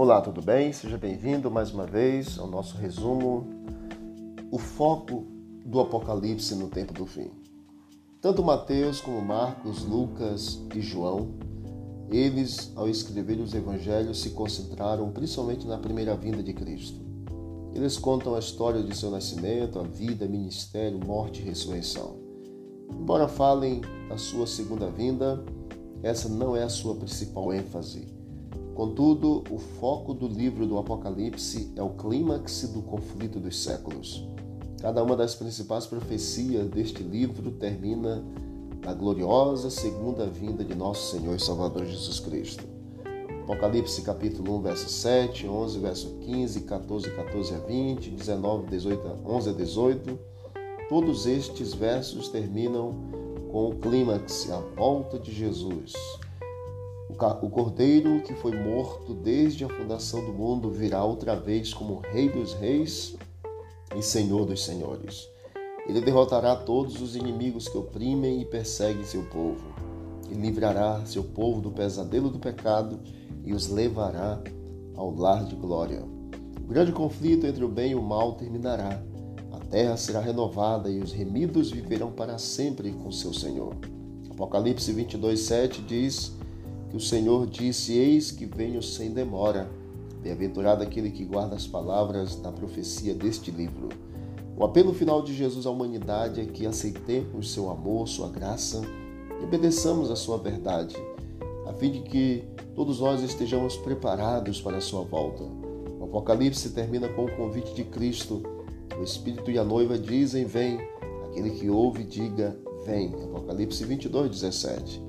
Olá, tudo bem? Seja bem-vindo mais uma vez ao nosso resumo, o foco do Apocalipse no tempo do fim. Tanto Mateus como Marcos, Lucas e João, eles, ao escrever os evangelhos, se concentraram principalmente na primeira vinda de Cristo. Eles contam a história de seu nascimento, a vida, ministério, morte e ressurreição. Embora falem da sua segunda vinda, essa não é a sua principal ênfase Contudo, o foco do livro do Apocalipse é o clímax do conflito dos séculos. Cada uma das principais profecias deste livro termina na gloriosa segunda vinda de nosso Senhor e Salvador Jesus Cristo. Apocalipse capítulo 1, verso 7, 11, verso 15, 14, 14 a 20, 19, 18, 11 a 18. Todos estes versos terminam com o clímax, a volta de Jesus, o cordeiro que foi morto desde a fundação do mundo virá outra vez como Rei dos Reis e Senhor dos Senhores. Ele derrotará todos os inimigos que oprimem e perseguem seu povo. E livrará seu povo do pesadelo do pecado e os levará ao lar de glória. O grande conflito entre o bem e o mal terminará. A terra será renovada e os remidos viverão para sempre com seu Senhor. Apocalipse 22, 7 diz que o Senhor disse: Eis que venho sem demora. Bem-aventurado aquele que guarda as palavras da profecia deste livro. O apelo final de Jesus à humanidade é que aceitemos seu amor, sua graça e obedeçamos a sua verdade, a fim de que todos nós estejamos preparados para a sua volta. O Apocalipse termina com o convite de Cristo. O Espírito e a noiva dizem: Vem. Aquele que ouve, diga: Vem. Apocalipse 22, 17.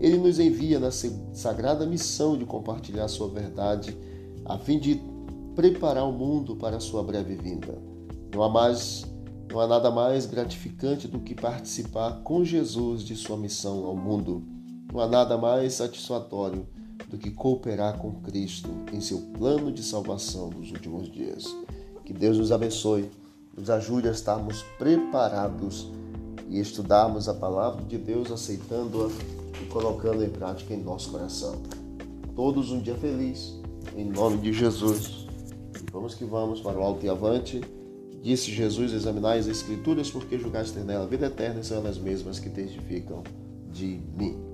Ele nos envia na sagrada missão de compartilhar sua verdade, a fim de preparar o mundo para a sua breve vinda. Não há mais, não há nada mais gratificante do que participar com Jesus de sua missão ao mundo. Não há nada mais satisfatório do que cooperar com Cristo em seu plano de salvação nos últimos dias. Que Deus nos abençoe, nos ajude a estarmos preparados e estudarmos a palavra de Deus, aceitando-a e colocando em prática em nosso coração. Todos um dia feliz, em nome de Jesus. E vamos que vamos para o alto e avante. Disse Jesus: Examinai as Escrituras, porque julgais ter nela vida eterna, e são as mesmas que testificam de mim.